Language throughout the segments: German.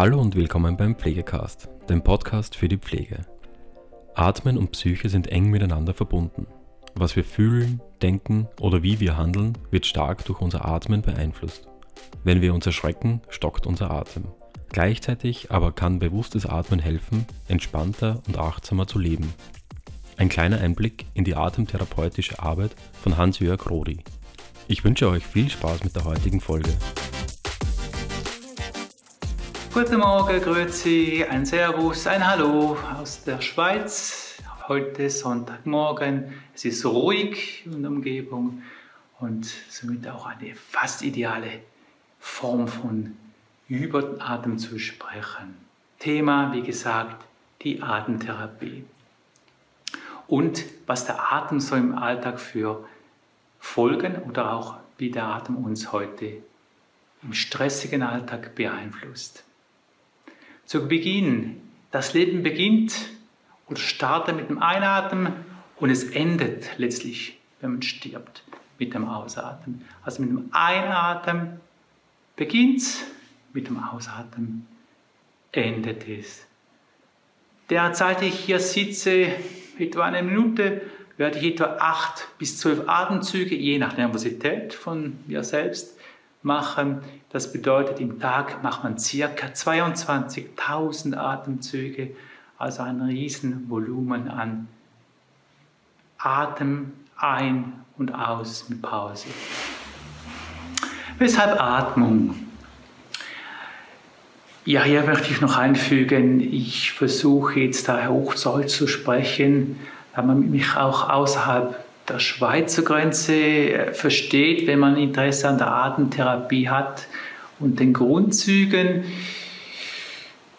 Hallo und willkommen beim Pflegecast, dem Podcast für die Pflege. Atmen und Psyche sind eng miteinander verbunden. Was wir fühlen, denken oder wie wir handeln, wird stark durch unser Atmen beeinflusst. Wenn wir uns erschrecken, stockt unser Atem. Gleichzeitig aber kann bewusstes Atmen helfen, entspannter und achtsamer zu leben. Ein kleiner Einblick in die atemtherapeutische Arbeit von Hans-Jörg Rodi. Ich wünsche euch viel Spaß mit der heutigen Folge. Guten Morgen, Grüezi, ein Servus, ein Hallo aus der Schweiz. Heute Sonntagmorgen. Es ist ruhig in der Umgebung und somit auch eine fast ideale Form von über zu sprechen. Thema, wie gesagt, die Atemtherapie. Und was der Atem so im Alltag für Folgen oder auch wie der Atem uns heute im stressigen Alltag beeinflusst. Zu Beginn, das Leben beginnt oder startet mit dem Einatmen und es endet letztlich, wenn man stirbt, mit dem Ausatmen. Also mit dem Einatmen beginnt es, mit dem Ausatmen endet es. Derzeit ich hier sitze, etwa eine Minute, werde ich etwa acht bis zwölf Atemzüge, je nach Nervosität von mir selbst, machen. Das bedeutet, im Tag macht man circa 22.000 Atemzüge, also ein Riesenvolumen an Atem ein und aus mit Pause. Weshalb Atmung? Ja, hier möchte ich noch einfügen, ich versuche jetzt da Hochdeutsch zu sprechen, da man mich auch außerhalb der Schweizer Grenze äh, versteht, wenn man Interesse an der Atemtherapie hat und den Grundzügen.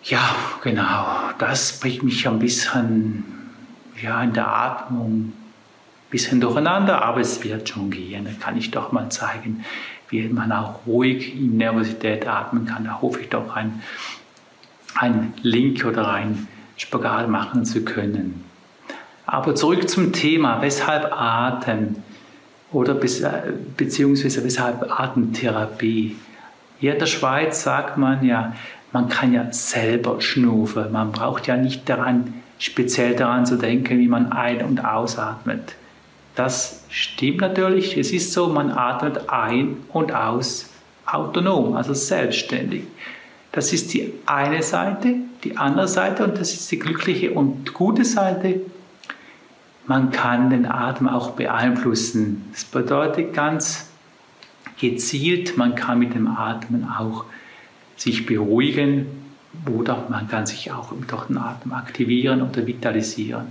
Ja, genau, das bringt mich ein bisschen ja, in der Atmung ein bisschen durcheinander, aber es wird schon gehen. Da kann ich doch mal zeigen, wie man auch ruhig in Nervosität atmen kann. Da hoffe ich doch, ein, ein Link oder ein Spagat machen zu können. Aber zurück zum Thema, weshalb Atem oder beziehungsweise weshalb Atemtherapie. Hier in der Schweiz sagt man ja, man kann ja selber schnaufen. Man braucht ja nicht daran, speziell daran zu denken, wie man ein- und ausatmet. Das stimmt natürlich. Es ist so, man atmet ein und aus autonom, also selbstständig. Das ist die eine Seite. Die andere Seite, und das ist die glückliche und gute Seite, man kann den Atem auch beeinflussen. Das bedeutet ganz gezielt, man kann mit dem Atmen auch sich beruhigen oder man kann sich auch durch den Atem aktivieren oder vitalisieren.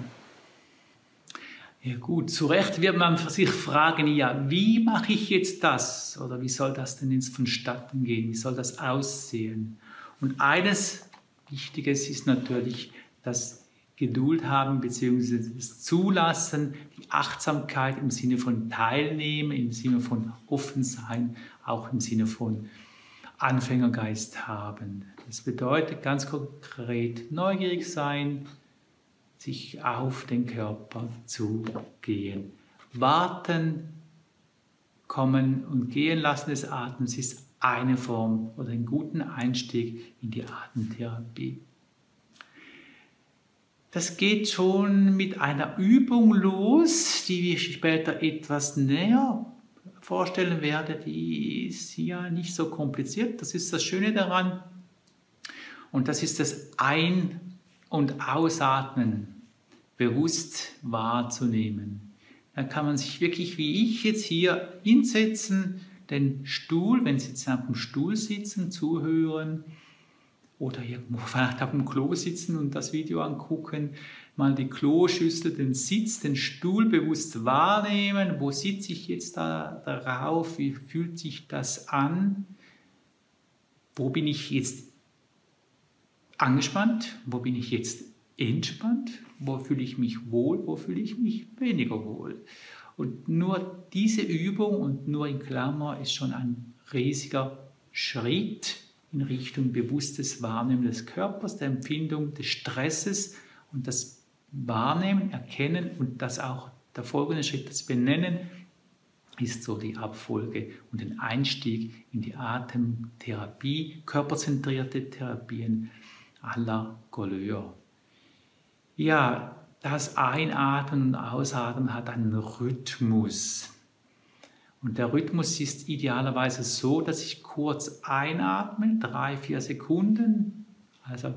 Ja gut, zu Recht wird man sich fragen, ja, wie mache ich jetzt das? Oder wie soll das denn jetzt vonstatten gehen? Wie soll das aussehen? Und eines Wichtiges ist natürlich, dass Geduld haben bzw. das Zulassen, die Achtsamkeit im Sinne von Teilnehmen, im Sinne von offen sein, auch im Sinne von Anfängergeist haben. Das bedeutet ganz konkret neugierig sein, sich auf den Körper zu gehen. Warten, kommen und gehen lassen des Atems ist eine Form oder ein guter Einstieg in die Atemtherapie. Das geht schon mit einer Übung los, die ich später etwas näher vorstellen werde. Die ist ja nicht so kompliziert. Das ist das Schöne daran. Und das ist das Ein- und Ausatmen bewusst wahrzunehmen. Dann kann man sich wirklich, wie ich jetzt hier hinsetzen, den Stuhl, wenn Sie jetzt auf dem Stuhl sitzen, zuhören oder irgendwo vielleicht auf dem Klo sitzen und das Video angucken, mal die Kloschüssel, den Sitz, den Stuhl bewusst wahrnehmen, wo sitze ich jetzt da darauf, wie fühlt sich das an, wo bin ich jetzt angespannt, wo bin ich jetzt entspannt, wo fühle ich mich wohl, wo fühle ich mich weniger wohl. Und nur diese Übung und nur in Klammer ist schon ein riesiger Schritt in Richtung bewusstes Wahrnehmen des Körpers, der Empfindung des Stresses und das Wahrnehmen, Erkennen und das auch der folgende Schritt, das Benennen, ist so die Abfolge und den Einstieg in die Atemtherapie, körperzentrierte Therapien aller Couleur. Ja, das Einatmen und Ausatmen hat einen Rhythmus. Und der Rhythmus ist idealerweise so, dass ich kurz einatme, drei, vier Sekunden, also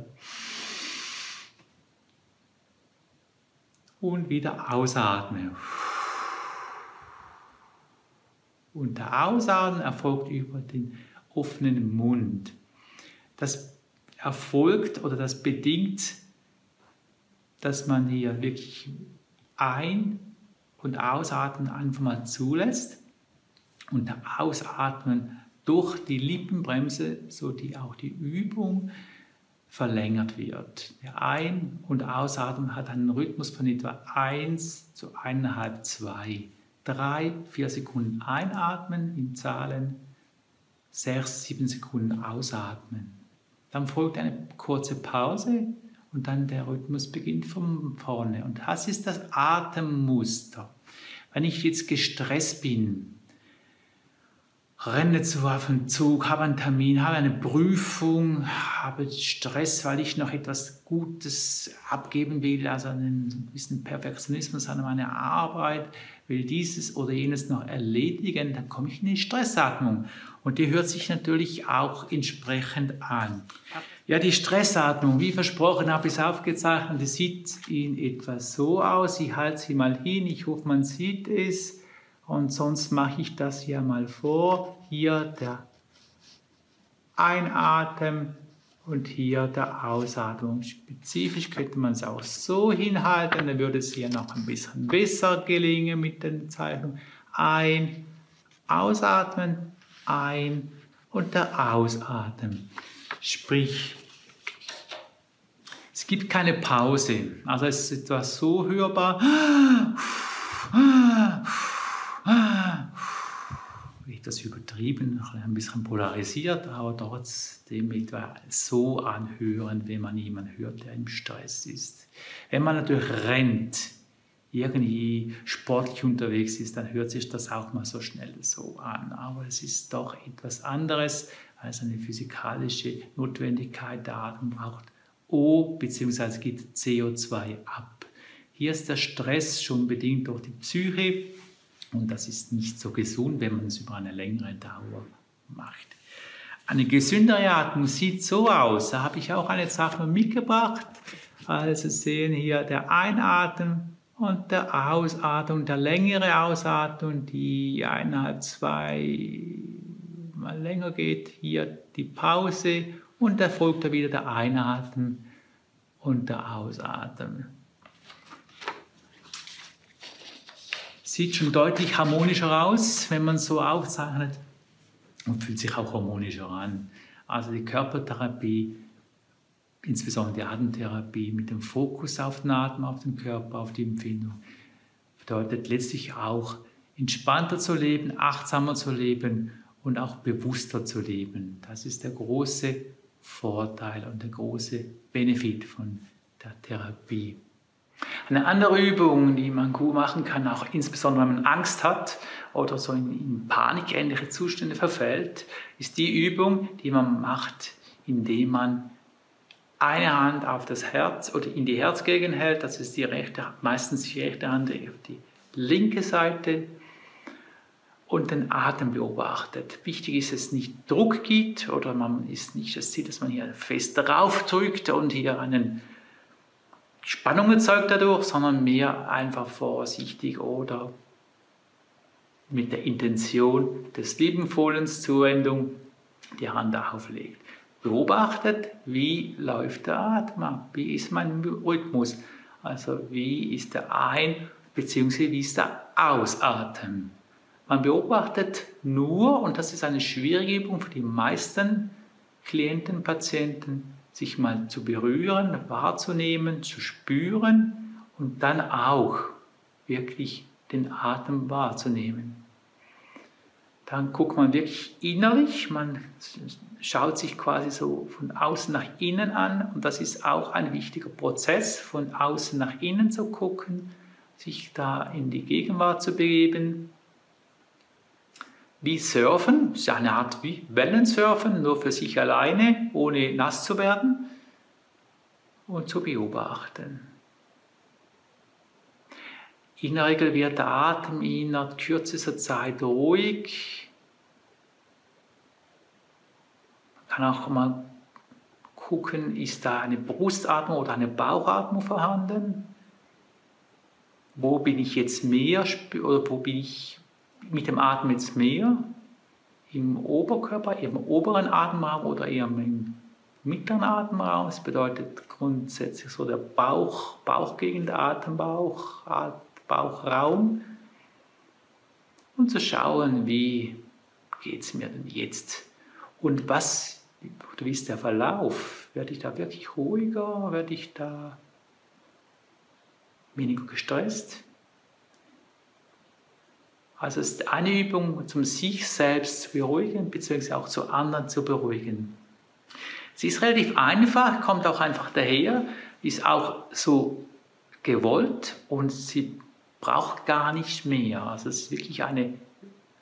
und wieder ausatme. Und der Ausatmen erfolgt über den offenen Mund. Das erfolgt oder das bedingt, dass man hier wirklich ein- und ausatmen einfach mal zulässt und Ausatmen durch die Lippenbremse, so die auch die Übung verlängert wird. Der Ein- und Ausatmen hat einen Rhythmus von etwa 1 zu 1,5, 2 drei, vier Sekunden einatmen in Zahlen, sechs, sieben Sekunden ausatmen. Dann folgt eine kurze Pause und dann der Rhythmus beginnt von vorne. Und das ist das Atemmuster. Wenn ich jetzt gestresst bin, renne zu auf den Zug, habe einen Termin, habe eine Prüfung, habe Stress, weil ich noch etwas Gutes abgeben will, also einen gewissen Perfektionismus an meiner Arbeit, will dieses oder jenes noch erledigen, dann komme ich in die Stressatmung. Und die hört sich natürlich auch entsprechend an. Ja, die Stressatmung, wie versprochen, habe ich es aufgezeichnet. Die sieht in etwa so aus. Ich halte sie mal hin. Ich hoffe, man sieht es. Und sonst mache ich das hier mal vor. Hier der Einatmen und hier der Ausatmung. Spezifisch könnte man es auch so hinhalten, dann würde es hier noch ein bisschen besser gelingen mit den Zeichnungen. Ein, ausatmen, ein und der Ausatmen. Sprich, es gibt keine Pause. Also es ist etwas so hörbar etwas übertrieben, ein bisschen polarisiert, aber trotzdem etwa so anhören, wenn man jemanden hört, der im Stress ist. Wenn man natürlich rennt, irgendwie sportlich unterwegs ist, dann hört sich das auch mal so schnell so an. Aber es ist doch etwas anderes als eine physikalische Notwendigkeit. Der Atem braucht O bzw. gibt CO2 ab. Hier ist der Stress schon bedingt durch die Psyche und das ist nicht so gesund, wenn man es über eine längere Dauer macht. Eine gesündere Atmung sieht so aus. Da habe ich auch eine Sache mitgebracht. Also sehen hier der Einatmen und der Ausatmen, der längere Ausatmen, die eineinhalb, zwei mal länger geht. Hier die Pause und da folgt da wieder der Einatmen und der Ausatmen. Sieht schon deutlich harmonischer aus, wenn man so aufzeichnet und fühlt sich auch harmonischer an. Also die Körpertherapie, insbesondere die Atemtherapie mit dem Fokus auf den Atem, auf den Körper, auf die Empfindung, bedeutet letztlich auch entspannter zu leben, achtsamer zu leben und auch bewusster zu leben. Das ist der große Vorteil und der große Benefit von der Therapie. Eine andere Übung, die man gut machen kann, auch insbesondere wenn man Angst hat oder so in, in panikähnliche Zustände verfällt, ist die Übung, die man macht, indem man eine Hand auf das Herz oder in die Herzgegend hält, das ist die rechte, meistens die rechte Hand auf die linke Seite und den Atem beobachtet. Wichtig ist, dass es nicht Druck gibt oder man ist nicht das Ziel, dass man hier fest drauf drückt und hier einen Spannung erzeugt dadurch, sondern mehr einfach vorsichtig oder mit der Intention des liebenvollen Zuwendung die Hand auflegt. Beobachtet, wie läuft der Atem ab, wie ist mein Rhythmus, also wie ist der Ein- bzw. wie ist der Ausatmen. Man beobachtet nur, und das ist eine schwierige Übung für die meisten Klienten, Patienten, sich mal zu berühren, wahrzunehmen, zu spüren und dann auch wirklich den Atem wahrzunehmen. Dann guckt man wirklich innerlich, man schaut sich quasi so von außen nach innen an und das ist auch ein wichtiger Prozess, von außen nach innen zu gucken, sich da in die Gegenwart zu begeben wie Surfen, ist eine Art wie Wellensurfen, nur für sich alleine, ohne nass zu werden und zu beobachten. In der Regel wird der Atem innerhalb kürzester Zeit ruhig. Man kann auch mal gucken, ist da eine Brustatmung oder eine Bauchatmung vorhanden? Wo bin ich jetzt mehr oder wo bin ich mit dem Atem jetzt mehr? Im Oberkörper, im oberen Atemraum oder eher im mittleren Atemraum? Das bedeutet grundsätzlich so der Bauch, Bauchgegend, Atembauch, Bauchraum. Und zu schauen, wie geht es mir denn jetzt? Und was wie ist der Verlauf? Werde ich da wirklich ruhiger? Werde ich da weniger gestresst? Also es ist eine Übung, um sich selbst zu beruhigen, beziehungsweise auch zu anderen zu beruhigen. Sie ist relativ einfach, kommt auch einfach daher, ist auch so gewollt und sie braucht gar nicht mehr. Also es ist wirklich eine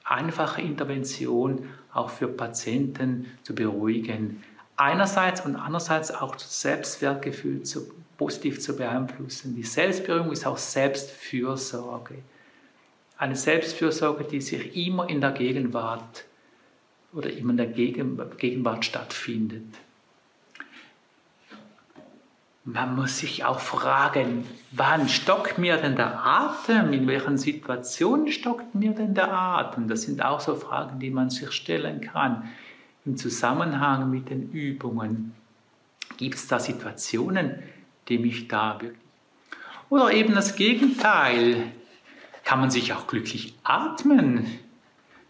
einfache Intervention auch für Patienten zu beruhigen. Einerseits und andererseits auch das Selbstwertgefühl zu, positiv zu beeinflussen. Die Selbstberührung ist auch Selbstfürsorge. Eine Selbstfürsorge, die sich immer in der Gegenwart oder immer in der Gegenwart stattfindet. Man muss sich auch fragen, wann stockt mir denn der Atem? In welchen Situationen stockt mir denn der Atem? Das sind auch so Fragen, die man sich stellen kann im Zusammenhang mit den Übungen. Gibt es da Situationen, die mich da wirklich... Oder eben das Gegenteil. Kann man sich auch glücklich atmen?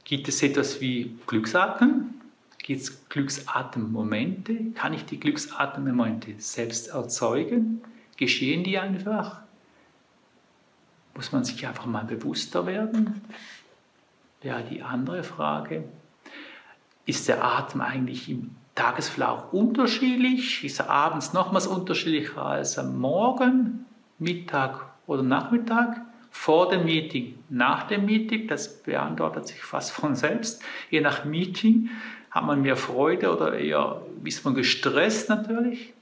Gibt es etwas wie Glücksatmen? Gibt es Glücksatemmomente? Kann ich die Glücksatemmomente selbst erzeugen? Geschehen die einfach? Muss man sich einfach mal bewusster werden? Wäre die andere Frage. Ist der Atem eigentlich im Tagesverlauf unterschiedlich? Ist er abends nochmals unterschiedlicher als am Morgen, Mittag oder Nachmittag? Vor dem Meeting, nach dem Meeting, das beantwortet sich fast von selbst. Je nach Meeting hat man mehr Freude oder eher ist man gestresst natürlich.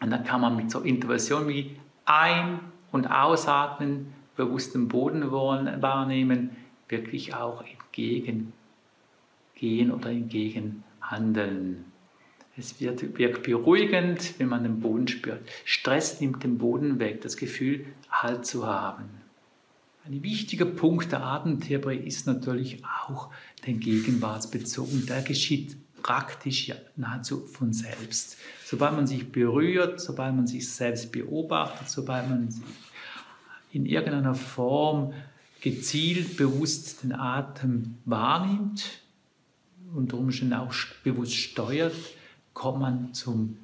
Und dann kann man mit so Intervention wie Ein- und Ausatmen, bewusst den Boden wahrnehmen, wirklich auch entgegengehen oder entgegenhandeln. Es wird, wirkt beruhigend, wenn man den Boden spürt. Stress nimmt den Boden weg, das Gefühl, Halt zu haben. Ein wichtiger Punkt der Atemtherapie ist natürlich auch den Gegenwartsbezug. Der geschieht praktisch ja, nahezu von selbst. Sobald man sich berührt, sobald man sich selbst beobachtet, sobald man in irgendeiner Form gezielt bewusst den Atem wahrnimmt und darum schon auch bewusst steuert, kommt man zum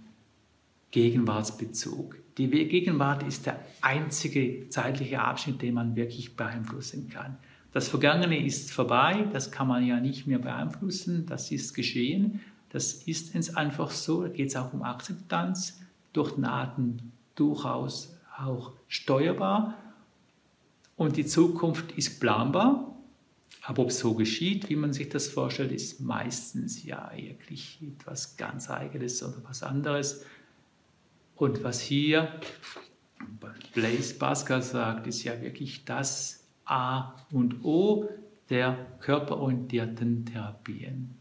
Gegenwartsbezug. Die Gegenwart ist der einzige zeitliche Abschnitt, den man wirklich beeinflussen kann. Das Vergangene ist vorbei, das kann man ja nicht mehr beeinflussen, das ist geschehen. Das ist es einfach so, da geht es auch um Akzeptanz, durch den Atem durchaus auch steuerbar. Und die Zukunft ist planbar, aber ob es so geschieht, wie man sich das vorstellt, ist meistens ja wirklich etwas ganz Eigenes oder was anderes. Und was hier Blaise Pascal sagt, ist ja wirklich das A und O der körperorientierten Therapien.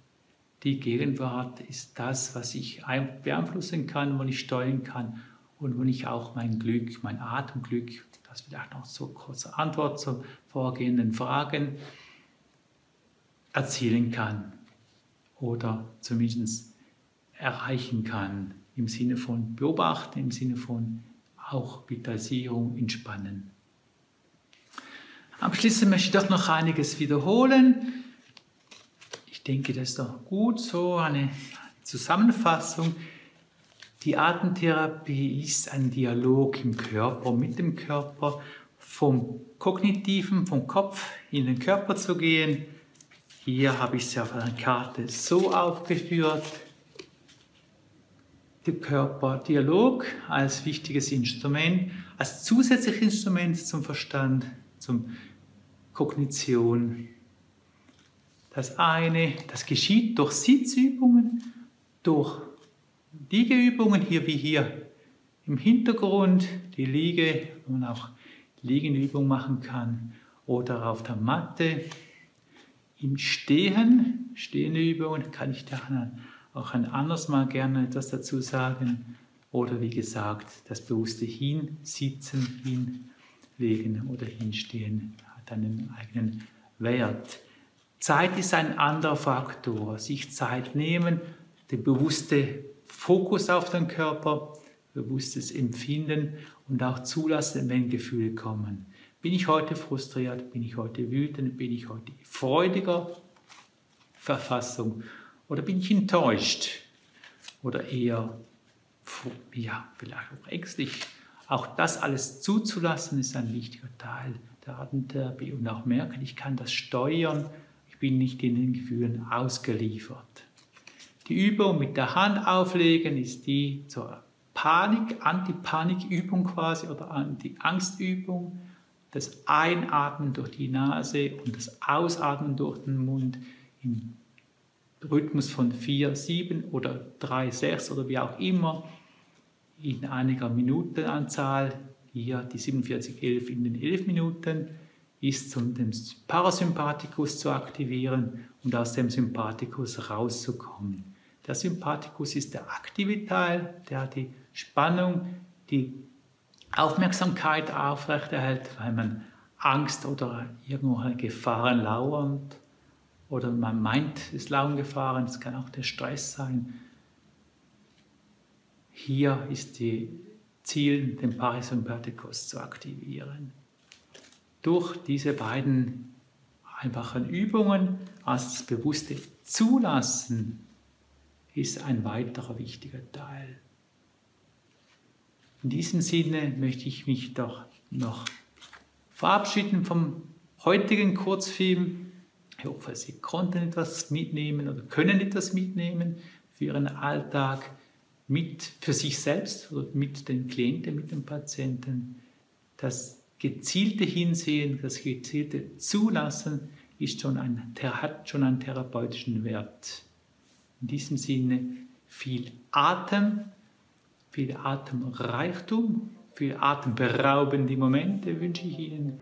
Die Gegenwart ist das, was ich beeinflussen kann, wo ich steuern kann und wo ich auch mein Glück, mein Atemglück, das vielleicht noch so kurze Antwort zu vorgehenden Fragen, erzielen kann oder zumindest erreichen kann im Sinne von beobachten, im Sinne von auch Vitalisierung, Entspannen. Abschließend möchte ich doch noch einiges wiederholen. Ich denke, das ist doch gut, so eine Zusammenfassung. Die Atemtherapie ist ein Dialog im Körper, mit dem Körper, vom Kognitiven, vom Kopf in den Körper zu gehen. Hier habe ich es auf einer Karte so aufgeführt Körperdialog als wichtiges Instrument, als zusätzliches Instrument zum Verstand, zum Kognition. Das eine, das geschieht durch Sitzübungen, durch Liegeübungen, hier wie hier im Hintergrund, die Liege, wo man auch Liegenübung machen kann, oder auf der Matte. Im Stehen, stehende Übungen, kann ich da auch ein anderes Mal gerne etwas dazu sagen. Oder wie gesagt, das bewusste Hinsitzen, Hinlegen oder Hinstehen hat einen eigenen Wert. Zeit ist ein anderer Faktor. Sich Zeit nehmen, der bewusste Fokus auf den Körper, bewusstes Empfinden und auch zulassen, wenn Gefühle kommen. Bin ich heute frustriert? Bin ich heute wütend? Bin ich heute freudiger Verfassung? Oder bin ich enttäuscht? Oder eher, ja, vielleicht auch ängstlich? Auch das alles zuzulassen ist ein wichtiger Teil der Atemtherapie und auch merken, ich kann das steuern. Ich bin nicht in den Gefühlen ausgeliefert. Die Übung mit der Hand auflegen ist die zur Panik, Anti-Panik-Übung quasi oder Anti-Angst-Übung. Das Einatmen durch die Nase und das Ausatmen durch den Mund im Rhythmus von 4, 7 oder 3, 6 oder wie auch immer in einiger Minutenanzahl. Hier die 47, 11 in den 11 Minuten ist, um den Parasympathikus zu aktivieren und aus dem Sympathikus rauszukommen. Der Sympathikus ist der aktive Teil, der die Spannung, die Aufmerksamkeit aufrechterhält, weil man Angst oder irgendwo Gefahren lauernd oder man meint, es lauern Gefahren, es kann auch der Stress sein. Hier ist die Ziel, den Parasympathikus zu aktivieren. Durch diese beiden einfachen Übungen als das bewusste Zulassen ist ein weiterer wichtiger Teil. In diesem Sinne möchte ich mich doch noch verabschieden vom heutigen Kurzfilm. Ich hoffe, Sie konnten etwas mitnehmen oder können etwas mitnehmen für Ihren Alltag, mit für sich selbst oder mit den Klienten, mit den Patienten. Das gezielte Hinsehen, das gezielte Zulassen ist schon ein, hat schon einen therapeutischen Wert. In diesem Sinne viel Atem, viel Atemreichtum, viel atemberaubende Momente wünsche ich Ihnen.